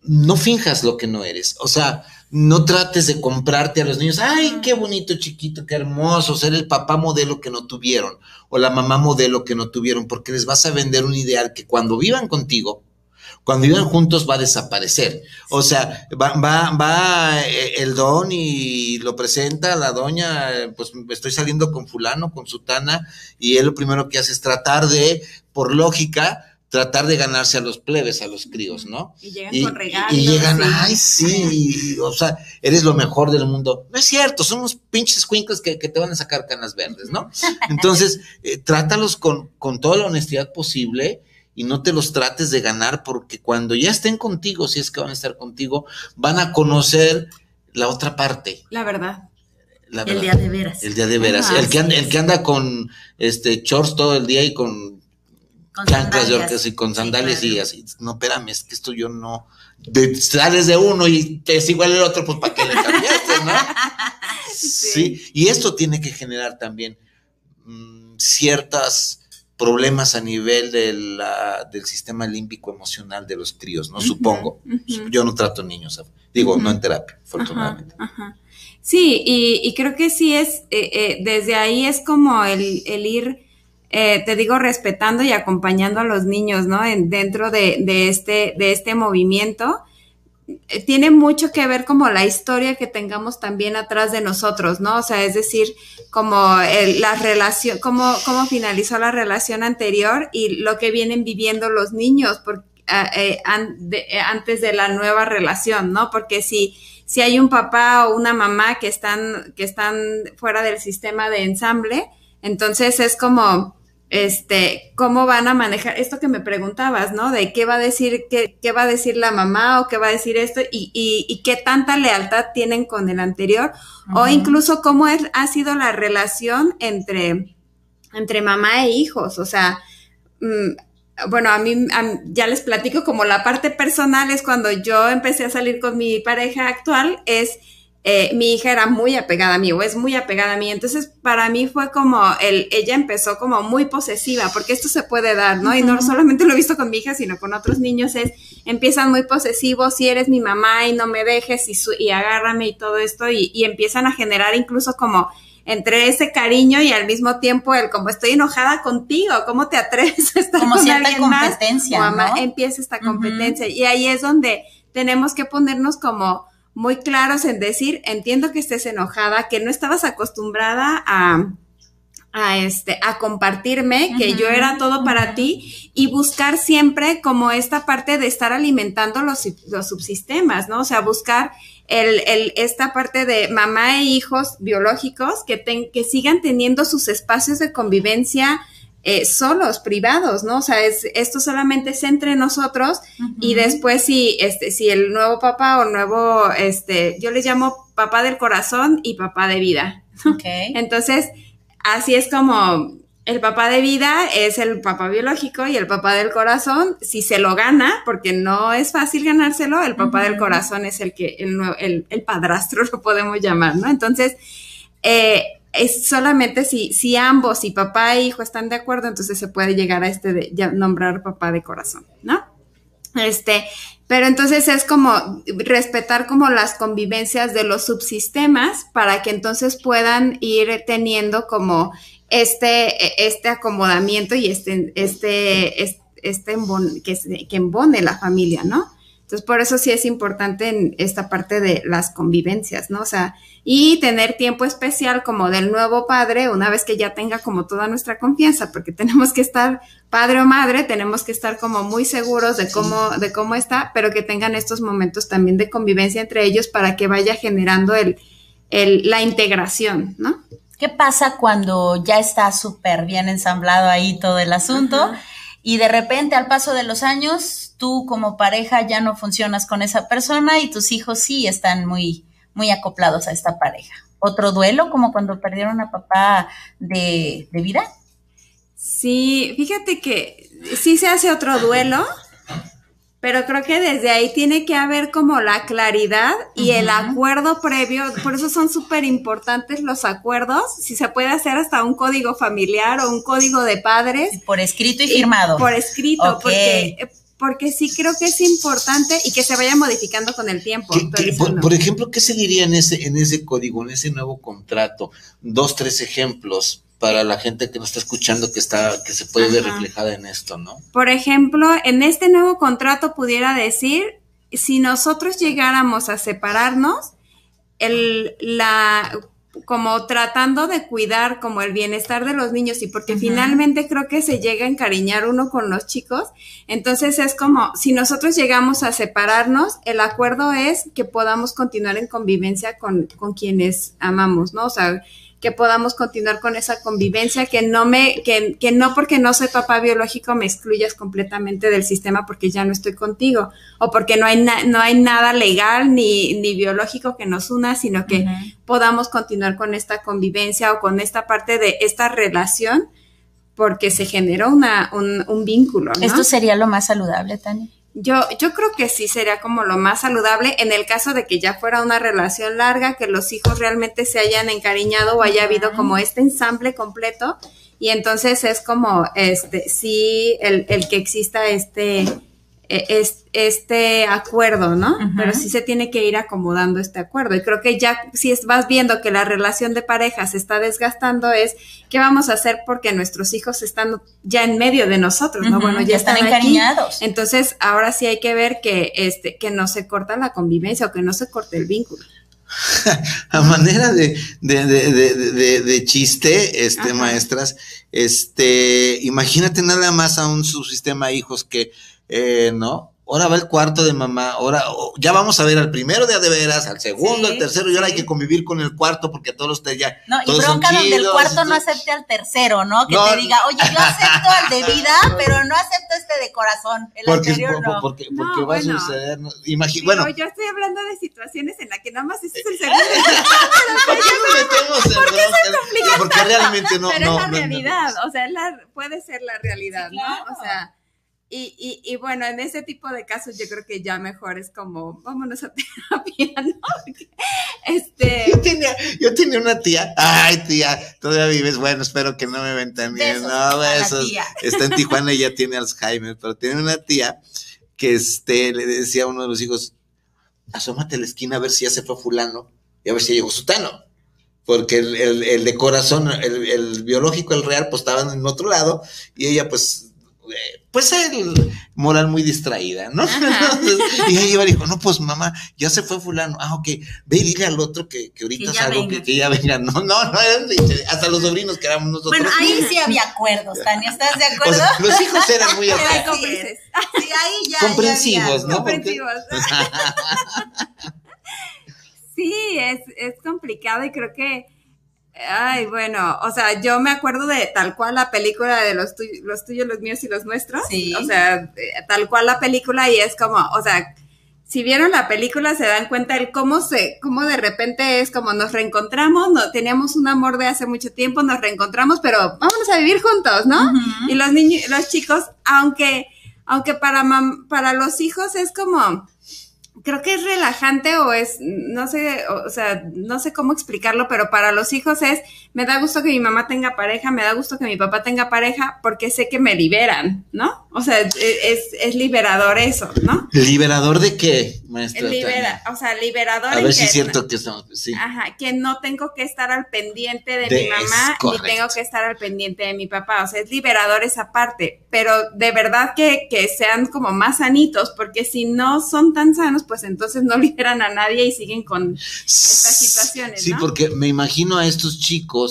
no finjas lo que no eres. O sea, no trates de comprarte a los niños, ay, qué bonito chiquito, qué hermoso, ser el papá modelo que no tuvieron o la mamá modelo que no tuvieron, porque les vas a vender un ideal que cuando vivan contigo, cuando vivan juntos va a desaparecer. O sea, va, va, va eh, el don y lo presenta la doña, pues estoy saliendo con fulano, con sutana, y él lo primero que hace es tratar de, por lógica, tratar de ganarse a los plebes, a los críos, ¿no? Y llegan con regalos. Y llegan, ay, sí, o sea, eres lo mejor del mundo. No es cierto, son unos pinches cuincos que, te van a sacar canas verdes, ¿no? Entonces, eh, trátalos con, con toda la honestidad posible y no te los trates de ganar porque cuando ya estén contigo, si es que van a estar contigo, van a conocer la otra parte. La verdad. el día de veras. El día de veras. el, que anda, el que anda con este shorts todo el día y con chanclas y con sandalias y así. No, espérame, es que esto yo no. sales de uno y te es igual el otro, pues para qué le cambiaste, ¿no? sí. Y esto tiene que generar también mm, ciertos problemas a nivel de del sistema límbico emocional de los críos, ¿no? Supongo. Yo no trato niños, digo, no en terapia, afortunadamente. Sí, y, creo que sí es, eh, eh, desde ahí es como el, el ir eh, te digo, respetando y acompañando a los niños, ¿no? En, dentro de, este, de este movimiento. eh, tiene mucho que ver como la historia que tengamos también atrás de nosotros, ¿no? O sea, es decir, como la relación, cómo, cómo finalizó la relación anterior y lo que vienen viviendo los niños por, eh, antes de la nueva relación, ¿no? Porque si, si hay un papá o una mamá que están, que están fuera del sistema de ensamble, entonces es como, este, cómo van a manejar esto que me preguntabas, ¿no? De qué va a decir, qué, qué va a decir la mamá o qué va a decir esto y, y, y qué tanta lealtad tienen con el anterior o incluso cómo es, ha sido la relación entre, entre mamá e hijos, o sea, mm, bueno, a mí ya les platico como la parte personal es cuando yo empecé a salir con mi pareja actual, es eh, mi hija era muy apegada a mí o es muy apegada a mí. Entonces, para mí fue como el, ella empezó como muy posesiva, porque esto se puede dar, ¿no? Y no solamente lo he visto con mi hija, sino con otros niños, es, empiezan muy posesivos, si eres mi mamá y no me dejes y, y agárrame y todo esto, y, y empiezan a generar incluso como entre ese cariño y al mismo tiempo el como estoy enojada contigo, ¿cómo te atreves a estar como con alguien competencia, más? ¿no? Empieza esta competencia y ahí es donde tenemos que ponernos como muy claros en decir, entiendo que estés enojada, que no estabas acostumbrada a, a este, a compartirme, que yo era todo para ti y buscar siempre como esta parte de estar alimentando los, los subsistemas, ¿no? O sea, buscar el, el, esta parte de mamá e hijos biológicos que, que sigan teniendo sus espacios de convivencia eh, solos, privados, ¿no? O sea, es, esto solamente es entre nosotros y después si, este, si el nuevo papá o nuevo, este, yo les llamo papá del corazón y papá de vida. Okay. Entonces, así es como el papá de vida es el papá biológico y el papá del corazón, si se lo gana, porque no es fácil ganárselo, el papá del corazón es el que, el, el, el padrastro lo podemos llamar, ¿no? Entonces, eh, es solamente si, si ambos, si papá e hijo están de acuerdo, entonces se puede llegar a este de nombrar papá de corazón, ¿no? Este, pero entonces es como respetar como las convivencias de los subsistemas para que entonces puedan ir teniendo como este, este acomodamiento y este, este, este, que embone la familia, ¿no? Entonces, por eso sí es importante en esta parte de las convivencias, ¿no? O sea, y tener tiempo especial como del nuevo padre una vez que ya tenga como toda nuestra confianza, porque tenemos que estar, padre o madre, tenemos que estar como muy seguros de cómo, de cómo está, pero que tengan estos momentos también de convivencia entre ellos para que vaya generando el, el, la integración, ¿no? ¿Qué pasa cuando ya está súper bien ensamblado ahí todo el asunto? Y de repente al paso de los años tú como pareja ya no funcionas con esa persona y tus hijos sí están muy, muy acoplados a esta pareja. ¿Otro duelo como cuando perdieron a papá de, de vida? Sí, fíjate que sí se hace otro duelo, pero creo que desde ahí tiene que haber como la claridad y el acuerdo previo, por eso son súper importantes los acuerdos, si se puede hacer hasta un código familiar o un código de padres. Por escrito y firmado. por escrito, porque porque sí creo que es importante y que se vaya modificando con el tiempo. por, por, ejemplo, ¿qué se diría en ese, en ese código, en ese nuevo contrato? Dos, tres ejemplos para la gente que nos está escuchando que está que se puede ver reflejada en esto, ¿no? Por ejemplo, en este nuevo contrato pudiera decir si nosotros llegáramos a separarnos, el la como tratando de cuidar como el bienestar de los niños y porque finalmente creo que se llega a encariñar uno con los chicos, entonces es como si nosotros llegamos a separarnos, el acuerdo es que podamos continuar en convivencia con, con quienes amamos, ¿no? O sea, que podamos continuar con esa convivencia, que no me, que, que no porque no soy papá biológico me excluyas completamente del sistema porque ya no estoy contigo, o porque no hay, no hay nada legal ni, ni biológico que nos una, sino que podamos continuar con esta convivencia o con esta parte de esta relación porque se generó una, un, un vínculo. ¿no? Esto sería lo más saludable, Tania. Yo, yo creo que sí sería como lo más saludable en el caso de que ya fuera una relación larga, que los hijos realmente se hayan encariñado o haya habido como este ensamble completo. Y entonces es como, este, sí, el, el que exista este, es, este acuerdo, ¿no? Pero sí se tiene que ir acomodando este acuerdo. Y creo que ya si vas viendo que la relación de pareja se está desgastando es, ¿qué vamos a hacer porque nuestros hijos están ya en medio de nosotros, ¿no? Bueno, ya, están, encariñados. Entonces, ahora sí hay que ver que, este, que no se corta la convivencia o que no se corte el vínculo. a manera de, de, de, de chiste, este, maestras, este, imagínate nada más a un subsistema hijos que eh, ¿no? Ahora va el cuarto de mamá, ahora ya vamos a ver al primero de veras, al segundo, al tercero, y ahora hay que convivir con el cuarto porque todos ustedes ya. No, y bronca donde el cuarto no acepte al tercero, ¿no? Que te diga, oye, yo acepto al de vida, pero no acepto este de corazón. El porque, anterior no. Porque, porque va a suceder. No, bueno. yo estoy hablando de situaciones en las que nada más ese es el segundo. ¿Por qué nos metemos en ¿Por qué Porque realmente no. Pero no, es la realidad, o sea, la, puede ser la realidad, ¿no? O sea y, y, y, bueno, en ese tipo de casos yo creo que ya mejor es como, vámonos a terapia, ¿no? este... Yo tenía, yo tenía una tía, ay tía, todavía vives, bueno, espero que no me ven también, no, besos. Está en Tijuana y ya tiene Alzheimer, pero tiene una tía que este, le decía a uno de los hijos, asómate a la esquina a ver si ya se fue fulano y a ver si llegó sutano porque el, el, el de corazón, el, el, biológico, el real, pues estaban en otro lado, y ella pues pues el moral muy distraída, ¿no? y ella iba y dijo, no, pues mamá, ya se fue fulano. Ah, ok, ve y dile al otro que, que ahorita salgo, que, que, ya venga. No, no, no, hasta los sobrinos que éramos nosotros. Bueno, ahí sí había acuerdos, Tania, ¿estás de acuerdo? los hijos eran muy sí, ahí ya, comprensivos, ¿no? Comprensivos. sí, es, es complicado y creo que Ay, bueno, o sea, yo me acuerdo de tal cual la película de los, los tuyos, los míos y los nuestros. Sí. O sea, tal cual la película y es como, o sea, si vieron la película se dan cuenta el cómo se, cómo de repente es como nos reencontramos, no, teníamos un amor de hace mucho tiempo, nos reencontramos, pero vámonos a vivir juntos, ¿no? Y los niños, los chicos, aunque, aunque para, para los hijos es como, creo que es relajante o es, no sé, o, sea, no sé cómo explicarlo, pero para los hijos es, me da gusto que mi mamá tenga pareja, me da gusto que mi papá tenga pareja, porque sé que me liberan, ¿no? O sea, es, es liberador eso, ¿no? ¿Liberador de qué, maestra? Libera, o sea, liberador. A ver si es cierto que estamos, sí. Ajá, que no tengo que estar al pendiente de, mi mamá, ni tengo que estar al pendiente de mi papá, o sea, es liberador esa parte, pero de verdad que, que sean como más sanitos, porque si no son tan sanos, pues entonces no liberan a nadie y siguen con estas situaciones. Sí, porque me imagino a estos chicos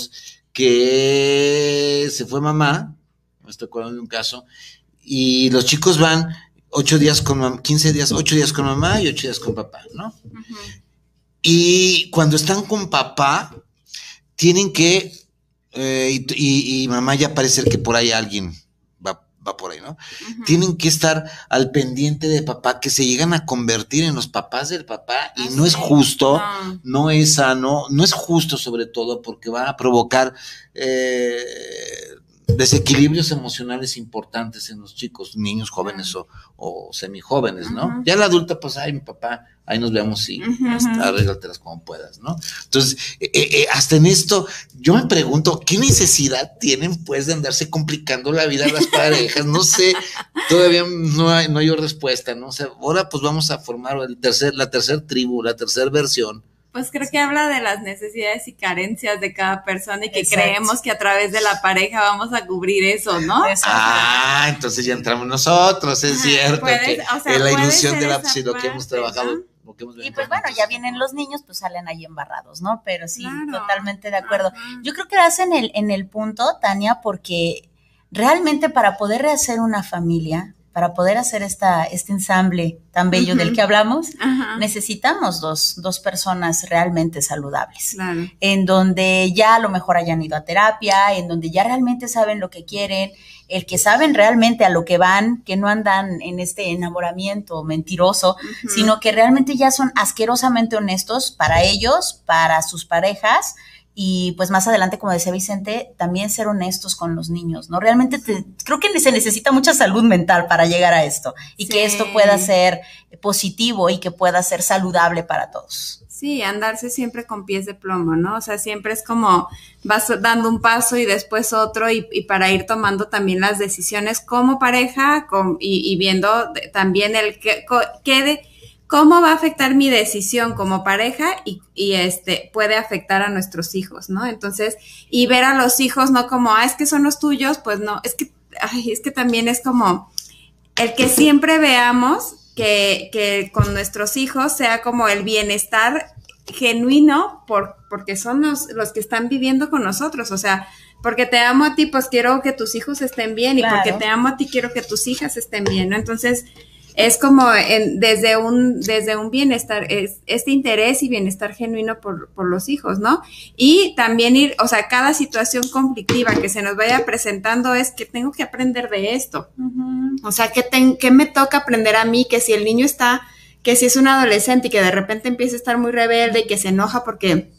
que se fue mamá, me estoy acordando de un caso, y los chicos van ocho días con mamá, 15 días, ocho días con mamá y ocho días con papá, ¿no? Y cuando están con papá, tienen que, eh, y, y, mamá ya parece que por ahí alguien va por ahí, ¿no? Tienen que estar al pendiente de papá, que se llegan a convertir en los papás del papá y no es justo, no. es sano, no es justo sobre todo porque va a provocar eh, desequilibrios emocionales importantes en los chicos, niños jóvenes o, o semijóvenes, ¿no? Ya la adulta, pues, ay, mi papá, ahí nos vemos y uh como puedas, ¿no? Entonces, eh, eh, eh, hasta en esto, yo me pregunto, ¿qué necesidad tienen, pues, de andarse complicando la vida a las parejas? No sé, todavía no hay, no hay respuesta, ¿no? O sea, ahora, pues, vamos a formar el tercer, la tercera tribu, la tercera versión, pues creo que habla de las necesidades y carencias de cada persona y que creemos que a través de la pareja vamos a cubrir eso, ¿no? Ah, entonces ya entramos nosotros, es cierto. que es la ilusión de la lo que hemos trabajado. Y pues bueno, ya vienen los niños, pues salen ahí embarrados, ¿no? Pero sí, totalmente de acuerdo. Yo creo que das en el, en el punto, Tania, porque realmente para poder rehacer una familia, para poder hacer esta, este ensamble tan bello del que hablamos, necesitamos dos, dos, personas realmente saludables, en donde ya a lo mejor hayan ido a terapia, en donde ya realmente saben lo que quieren, el que saben realmente a lo que van, que no andan en este enamoramiento mentiroso, sino que realmente ya son asquerosamente honestos para ellos, para sus parejas, y pues más adelante, como decía Vicente, también ser honestos con los niños, ¿no? Realmente creo que se necesita mucha salud mental para llegar a esto y que esto pueda ser positivo y que pueda ser saludable para todos. Sí, andarse siempre con pies de plomo, ¿no? O sea, siempre es como vas dando un paso y después otro y, para ir tomando también las decisiones como pareja y, viendo también el que, de, cómo va a afectar mi decisión como pareja y, y, este puede afectar a nuestros hijos, ¿no? Entonces, y ver a los hijos no como, ah, es que son los tuyos, pues no, es que, ay, es que también es como el que siempre veamos que, que, con nuestros hijos sea como el bienestar genuino por, porque son los, los que están viviendo con nosotros, o sea, porque te amo a ti, pues quiero que tus hijos estén bien y porque te amo a ti, quiero que tus hijas estén bien, ¿no? Entonces, es como en, desde un desde un bienestar es, este interés y bienestar genuino por, por, los hijos no y también ir o sea cada situación conflictiva que se nos vaya presentando es que tengo que aprender de esto. O sea que que me toca aprender a mí que si el niño está que si es un adolescente y que de repente empieza a estar muy rebelde y que se enoja porque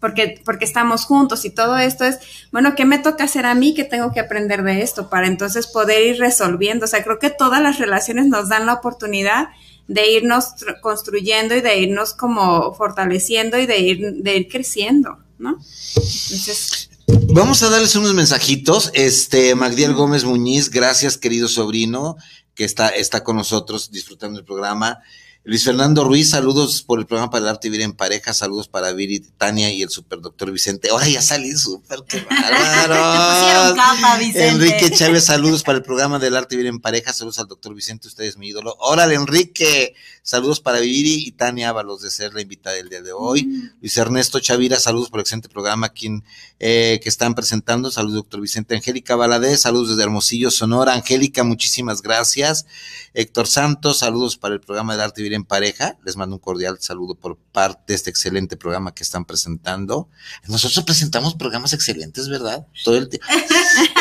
porque, porque estamos juntos y todo esto es, bueno, ¿qué me toca hacer a mí? ¿Qué tengo que aprender de esto? Para entonces poder ir resolviendo. O sea, creo que todas las relaciones nos dan la oportunidad de irnos construyendo y de irnos como fortaleciendo y de ir, de ir creciendo, ¿no? Entonces. Vamos a darles unos mensajitos. Este, Magdiel Gómez Muñiz, gracias, querido sobrino, que está, está con nosotros disfrutando el programa. Luis Fernando Ruiz, saludos por el programa para el arte vivir en pareja, saludos para Viri, Tania y el superdoctor Vicente. Ahora ya salí súper, qué bárbaro. Enrique Chávez, saludos para el programa del arte vivir en pareja, saludos al doctor Vicente, usted es mi ídolo. Órale, Enrique, saludos para Viri y Tania Ábalos de ser la invitada del día de hoy. Mm. Luis Ernesto Chavira, saludos por el excelente programa quien, eh, que están presentando, saludos doctor Vicente. Angélica Valadez, saludos desde Hermosillo, Sonora. Angélica, muchísimas gracias. Héctor Santos, saludos para el programa del arte vivir en pareja. Les mando un cordial saludo por parte de este excelente programa que están presentando. Nosotros presentamos programas excelentes, ¿verdad? Todo el tiempo.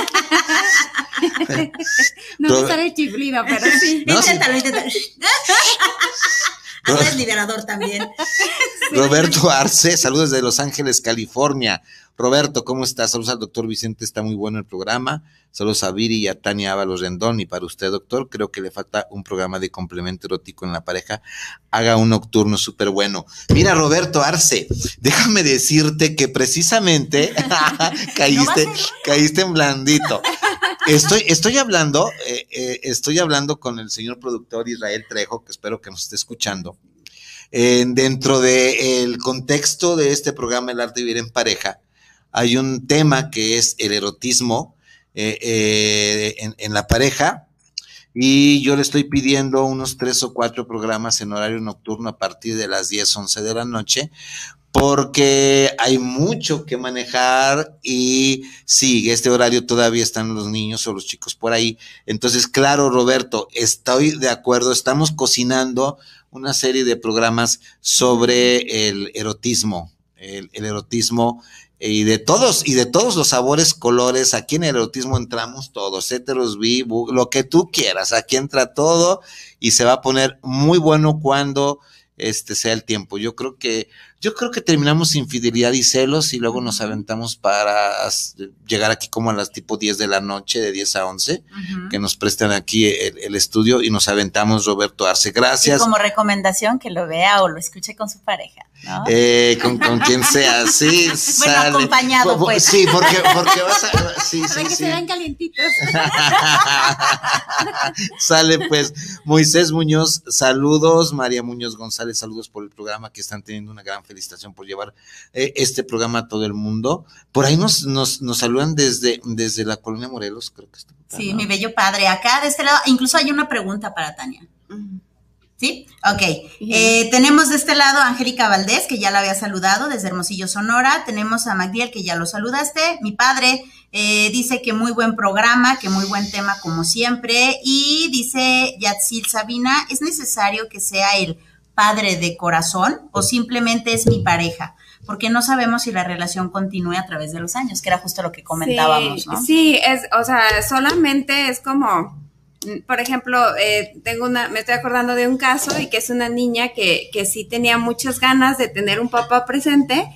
no me sale chiflido, pero sí. inténtalo, inténtalo. Ahora es liberador también. Roberto Arce, saludos desde Los Ángeles, California. Roberto, ¿cómo estás? Saludos al doctor Vicente, está muy bueno el programa. Saludos a Viri y a Tania Ábalos Rendón. Y para usted, doctor, creo que le falta un programa de complemento erótico en la pareja. Haga un nocturno súper bueno. Mira, Roberto Arce, déjame decirte que precisamente caíste, caíste en blandito. Estoy, estoy hablando, eh, eh, estoy hablando con el señor productor Israel Trejo, que espero que nos esté escuchando. dentro del contexto de este programa El arte de vivir en pareja, hay un tema que es el erotismo eh, eh, en, la pareja y yo le estoy pidiendo unos tres o cuatro programas en horario nocturno a partir de las 10, 11 de la noche porque hay mucho que manejar y sí, este horario todavía están los niños o los chicos por ahí. Entonces, claro, Roberto, estoy de acuerdo, estamos cocinando una serie de programas sobre el erotismo, el, el erotismo y de todos, y de todos los sabores, colores, aquí en el erotismo entramos todos, heteros, bi, lo que tú quieras, aquí entra todo y se va a poner muy bueno cuando este sea el tiempo. Yo creo que yo creo que terminamos infidelidad y celos y luego nos aventamos para llegar aquí como a las tipo 10 de la noche, de 10 a 11, que nos prestan aquí el, estudio y nos aventamos Roberto Arce. Gracias. Y como recomendación que lo vea o lo escuche con su pareja. ¿No? Eh, con, quien sea, sí. bueno, acompañado, pues. Sí, porque, porque vas a. Sí, sí, que se vean calientitos. sale, pues. Moisés Muñoz, saludos. María Muñoz González, saludos por el programa que están teniendo una gran felicitación por llevar eh, este programa a todo el mundo. Por ahí nos, nos, nos saludan desde, desde la colonia Morelos, creo que está. Sí, mi bello padre. Acá de este lado, incluso hay una pregunta para Tania. ¿Sí? Ok. Eh, tenemos de este lado a Angélica Valdés, que ya la había saludado desde Hermosillo, Sonora. Tenemos a Magdiel, que ya lo saludaste. Mi padre eh, dice que muy buen programa, que muy buen tema como siempre. Y dice Yatsil Sabina, ¿es necesario que sea el padre de corazón o simplemente es mi pareja, porque no sabemos si la relación continúe a través de los años, que era justo lo que comentábamos, sí, ¿no? Sí, es, o sea, solamente es como, por ejemplo, eh, tengo una, me estoy acordando de un caso y que es una niña que, que sí tenía muchas ganas de tener un papá presente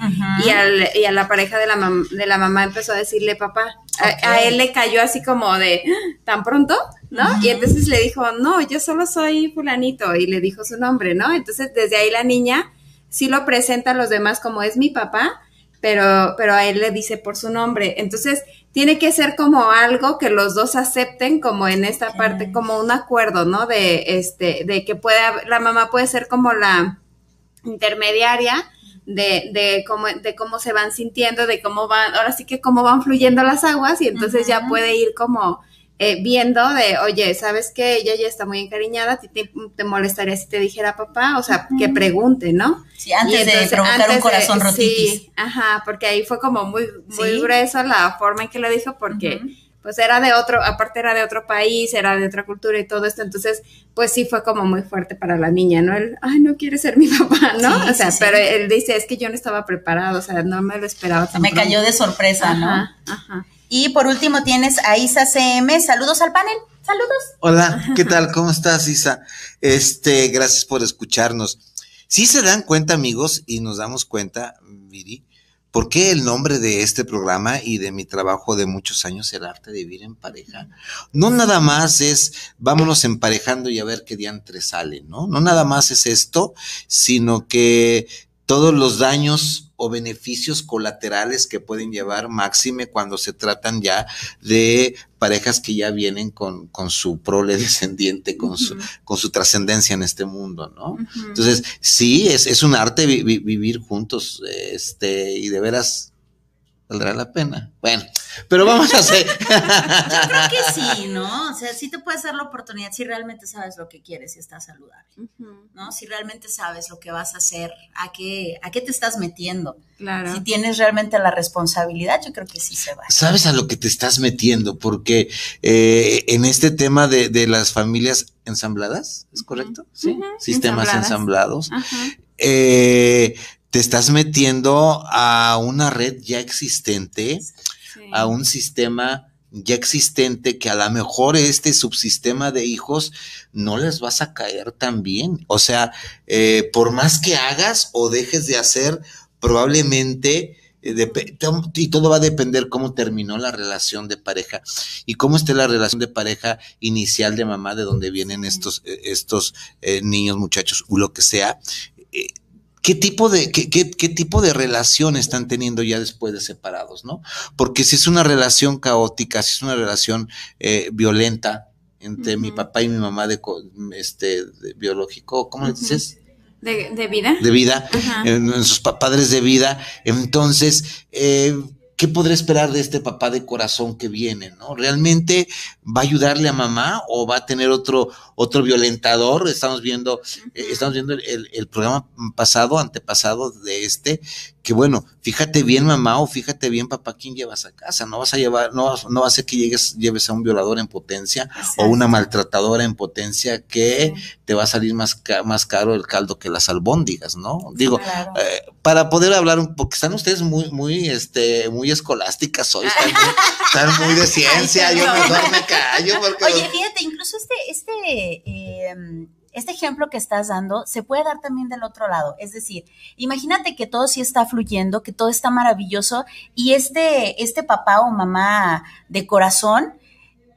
y, al, y, a la pareja de la, de la mamá empezó a decirle papá. A, él le cayó así como de, ¿tan pronto? ¿No? Y entonces le dijo, no, yo solo soy fulanito y le dijo su nombre, ¿no? Entonces desde ahí la niña sí lo presenta a los demás como es mi papá, pero, pero a él le dice por su nombre. Entonces, tiene que ser como algo que los dos acepten como en esta parte, como un acuerdo, ¿no? De este, de que pueda, la mamá puede ser como la intermediaria de, de cómo, de cómo se van sintiendo, de cómo van, ahora sí que cómo van fluyendo las aguas, y entonces ya puede ir como eh, viendo de, oye, ¿sabes qué? Ella ya está muy encariñada, ¿te, te, molestaría si te dijera papá? O sea, que pregunte, ¿no? Sí, antes de provocar un corazón rotitis. Sí, ajá, porque ahí fue como muy, muy grueso la forma en que lo dijo, porque... pues era de otro, aparte era de otro país, era de otra cultura y todo esto, entonces, pues sí fue como muy fuerte para la niña, ¿no? Él, ay, no quiere ser mi papá, ¿no? o sea, pero él dice, es que yo no estaba preparado, o sea, no me lo esperaba. Tan me cayó de sorpresa, ¿no? Ajá. Y por último tienes a Isa CM. Saludos al panel. Saludos. Hola, ¿qué tal? ¿Cómo estás, Isa? Este, gracias por escucharnos. Si se dan cuenta, amigos, y nos damos cuenta, Viri, ¿por qué el nombre de este programa y de mi trabajo de muchos años, el arte de vivir en pareja? No nada más es vámonos emparejando y a ver qué diantre sale, ¿no? No nada más es esto, sino que todos los daños o beneficios colaterales que pueden llevar, máxime cuando se tratan ya de parejas que ya vienen con, con su prole descendiente, con su, con su trascendencia en este mundo, ¿no? Entonces, sí, es, es un arte vivir juntos, este, y de veras valdrá la pena. Bueno, pero vamos a hacer. Yo creo que sí, ¿no? O sea, sí te puedes dar la oportunidad si realmente sabes lo que quieres y estás saludable, ¿no? Si realmente sabes lo que vas a hacer, a qué, a qué te estás metiendo. Claro. Si tienes realmente la responsabilidad, yo creo que sí se va. Sabes a lo que te estás metiendo, porque eh, en este tema de, de, las familias ensambladas, ¿es correcto? Sí. Sistemas ensamblados. Eh, te estás metiendo a una red ya existente, a un sistema ya existente que a lo mejor este subsistema de hijos no les vas a caer tan bien. O sea, eh, por más que hagas o dejes de hacer, probablemente... Eh, y todo va a depender cómo terminó la relación de pareja y cómo esté la relación de pareja inicial de mamá, de donde vienen estos, eh, estos niños, muchachos, o lo que sea. ¿Qué tipo, de, qué, qué, qué, tipo de relación están teniendo ya después de separados, no? Porque si es una relación caótica, si es una relación eh, violenta entre mi papá y mi mamá de, este, biológico, ¿cómo le dices? De, de, vida. De vida, en, sus padres de vida. Entonces, eh, ¿qué podré esperar de este papá de corazón que viene? ¿no? ¿Realmente va a ayudarle a mamá o va a tener otro, otro violentador? Estamos viendo, eh, estamos viendo el, el, programa pasado, antepasado de este, que bueno, fíjate bien mamá o fíjate bien papá quién llevas a casa, no vas a llevar, no, no va a ser que llegues, lleves a un violador en potencia o una maltratadora en potencia que te va a salir más, más caro el caldo que las albóndigas, ¿no? Digo, eh, para poder hablar, porque están ustedes muy, muy, este, muy escolásticas hoy, están muy, de ciencia, yo mejor me callo porque... Oye, fíjate, incluso este, este, eh, este ejemplo que estás dando se puede dar también del otro lado. Es decir, imagínate que todo sí está fluyendo, que todo está maravilloso y este, este papá o mamá de corazón,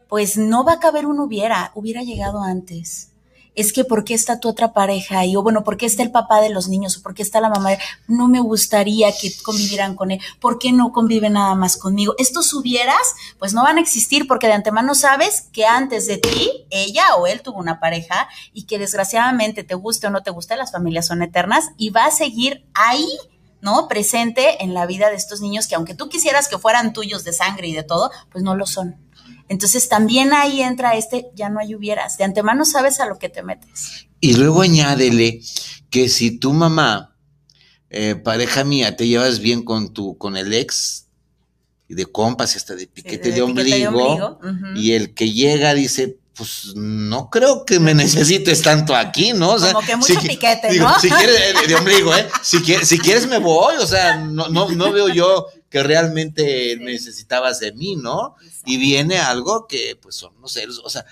pues no va a caber un hubiera, hubiera llegado antes es que ¿por qué está tu otra pareja ahí? O bueno, ¿por qué está el papá de los niños? ¿O por qué está la mamá? No me gustaría que convivieran con él. ¿Por qué no convive nada más conmigo? Estos hubieras, pues no van a existir porque de antemano sabes que antes de ti, ella o él tuvo una pareja y que desgraciadamente te guste o no te guste, las familias son eternas y va a seguir ahí. ¿no? Presente en la vida de estos niños que aunque tú quisieras que fueran tuyos de sangre y de todo, pues no lo son. Entonces también ahí entra este, ya no hay hubieras, de antemano sabes a lo que te metes. Y luego añádele que si tu mamá, eh, pareja mía, te llevas bien con tu, con el ex, y de compas y hasta de piquete, de, ombligo, y el que llega dice, pues no creo que me necesites tanto aquí, ¿no? O sea, Como que mucho piquete, ¿no? Si quieres, eh, de ombligo, ¿eh? Si quieres me voy, o sea, no, no, no veo yo que realmente necesitabas de mí, ¿no? Y viene algo que, pues, son, no sé, o sea,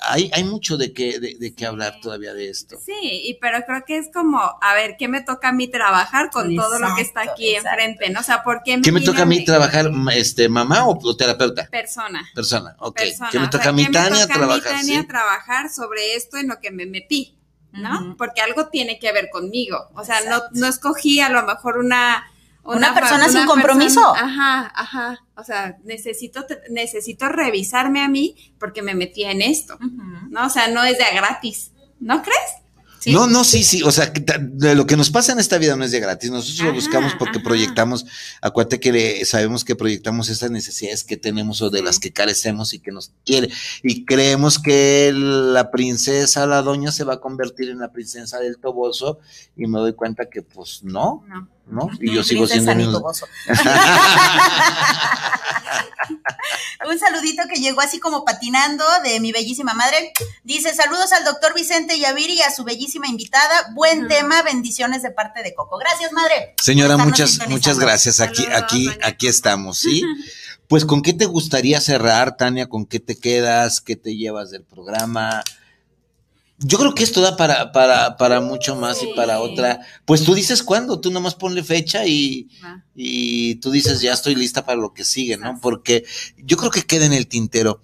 hay, hay mucho de qué de, qué hablar todavía de esto. Sí, y pero creo que es como, a ver, ¿qué me toca a mí trabajar con todo lo que está aquí enfrente, no? O sea, ¿por qué me ¿Qué me toca a mí trabajar, este, mamá o, terapeuta? Persona. Persona, ok. ¿Qué me toca a mí, Tania, trabajar? A mí, Tania, trabajar sobre esto en lo que me metí. ¿no? Porque algo tiene que ver conmigo. O sea, no, no escogí a lo mejor una... Una, persona sin compromiso. ajá, ajá. O sea, necesito, necesito revisarme a mí porque me metí en esto, ¿no? O sea, no es de gratis, ¿no crees? No, no, sí, sí. O sea, de lo que nos pasa en esta vida no es de gratis. Nosotros lo buscamos porque proyectamos. Acuérdate que sabemos que proyectamos esas necesidades que tenemos o de las que carecemos y que nos quiere. Y creemos que la princesa, la doña, se va a convertir en la princesa del toboso. Y me doy cuenta que, pues, no. No. ¿no? Y yo sigo siendo un... saludito que llegó así como patinando de mi bellísima madre. Dice, saludos al doctor Vicente Yaviri y a su bellísima invitada. Buen tema, bendiciones de parte de Coco. Gracias, madre. Señora, muchas, muchas gracias. Aquí, aquí, aquí estamos, ¿sí? Pues, ¿con qué te gustaría cerrar, Tania? ¿Con qué te quedas? ¿Qué te llevas del programa? Yo creo que esto da para, para, para mucho más y para otra. Pues tú dices cuándo, tú nomás ponle fecha y, y tú dices ya estoy lista para lo que sigue, ¿no? Porque yo creo que queda en el tintero.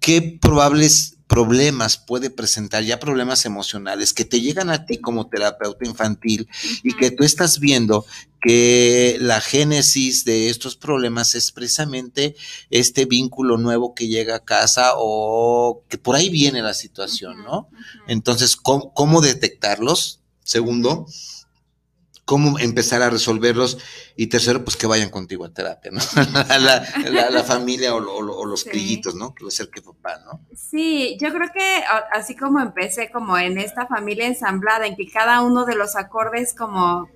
¿Qué probables problemas puede presentar, ya problemas emocionales que te llegan a ti como terapeuta infantil y que tú estás viendo que la génesis de estos problemas es precisamente este vínculo nuevo que llega a casa o que por ahí viene la situación, ¿no? Entonces, cómo detectarlos? Segundo, cómo empezar a resolverlos y tercero, pues que vayan contigo a terapia, ¿no? la, familia o, los crillitos, ¿no? Que ser que papá, ¿no? Sí, yo creo que así como empecé como en esta familia ensamblada, en que cada uno de los acordes como,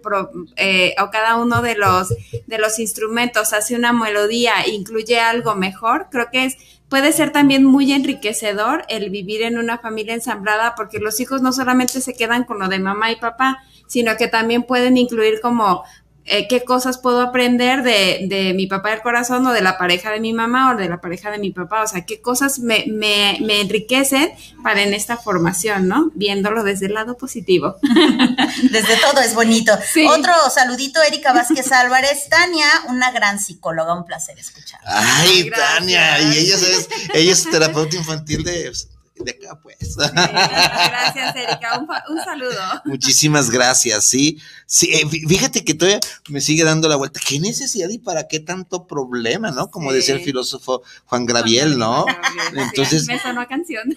eh, o cada uno de los, de los instrumentos hace una melodía, incluye algo mejor, creo que es puede ser también muy enriquecedor el vivir en una familia ensamblada porque los hijos no solamente se quedan con lo de mamá y papá, sino que también pueden incluir como eh, qué cosas puedo aprender de, de, mi papá del corazón o de la pareja de mi mamá o de la pareja de mi papá, o sea, qué cosas me, me, me enriquecen para en esta formación, ¿no? Viéndolo desde el lado positivo. desde todo es bonito. Otro saludito, Erika Vázquez Álvarez. Tania, una gran psicóloga, un placer escuchar. Ay, Tania, y ella es, ella es terapeuta infantil de de acá, pues. gracias, Erika. Un, saludo. Muchísimas gracias, sí. Sí, eh, fíjate que todavía me sigue dando la vuelta. ¿Qué necesidad y para qué tanto problema, no? Como decía el filósofo Juan Graviel, ¿no? Entonces. me sonó canción.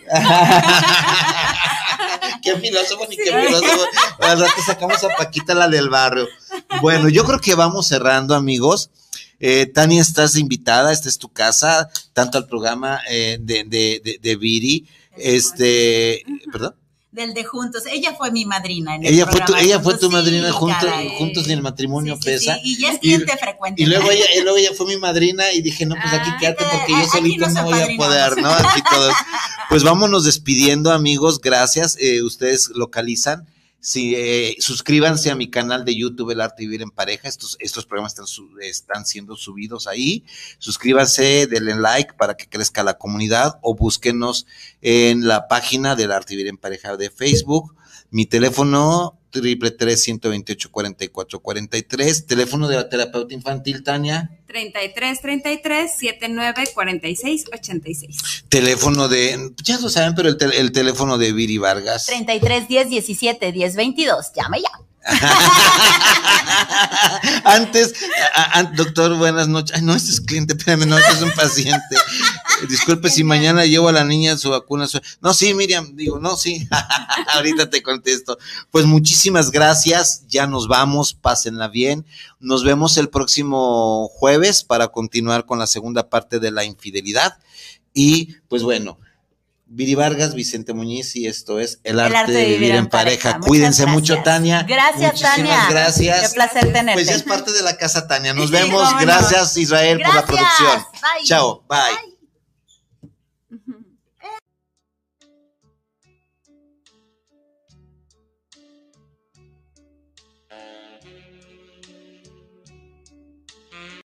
qué filósofo ni qué filósofo. Al rato sacamos a Paquita la del barrio. Bueno, yo creo que vamos cerrando, amigos. Eh, Tania, estás invitada, esta es tu casa, tanto al programa eh, de, de, de Viri este, ¿perdón? Del de Juntos. Ella fue mi madrina. En el ella, fue tu, ella fue tu madrina juntos, juntos en el matrimonio pesa. y ya es cliente frecuente. Y luego ella, y luego ella fue mi madrina y dije, no, pues aquí quédate porque yo solito no, voy a poder, ¿no? Aquí todos. Pues vámonos despidiendo, amigos. Gracias. Eh, ustedes localizan si, eh, suscríbanse a mi canal de YouTube El Arte Vivir en Pareja. Estos, estos programas están, están siendo subidos ahí. Suscríbanse, denle like para que crezca la comunidad o búsquenos en la página del Arte Vivir en Pareja de Facebook. Mi teléfono triple tres ciento veintiocho cuarenta y cuatro cuarenta y tres. Teléfono de la terapeuta infantil, Tania. Treinta y tres, treinta y tres, siete nueve, cuarenta y seis, ochenta y seis. Teléfono de, ya lo saben, pero el, el teléfono de Viri Vargas. Treinta y tres, diez, diecisiete, diez, veintidós. Antes, doctor, buenas noches. Ay, no, este es cliente, espérame, no, este es un paciente. Disculpe si mañana llevo a la niña su vacuna. No, sí, Miriam, digo, no, sí. Ahorita te contesto. Pues muchísimas gracias. Ya nos vamos, pásenla bien. Nos vemos el próximo jueves para continuar con la segunda parte de la infidelidad. Y pues bueno, Viri Vargas, Vicente Muñiz y esto es El, arte, de vivir, en, pareja. Cuídense mucho, Tania. Gracias, Muchísimas Tania. Gracias. Qué placer tenerte. Pues ya es parte de la casa, Tania. Nos vemos. Gracias, Israel, por la producción. Chao. bye.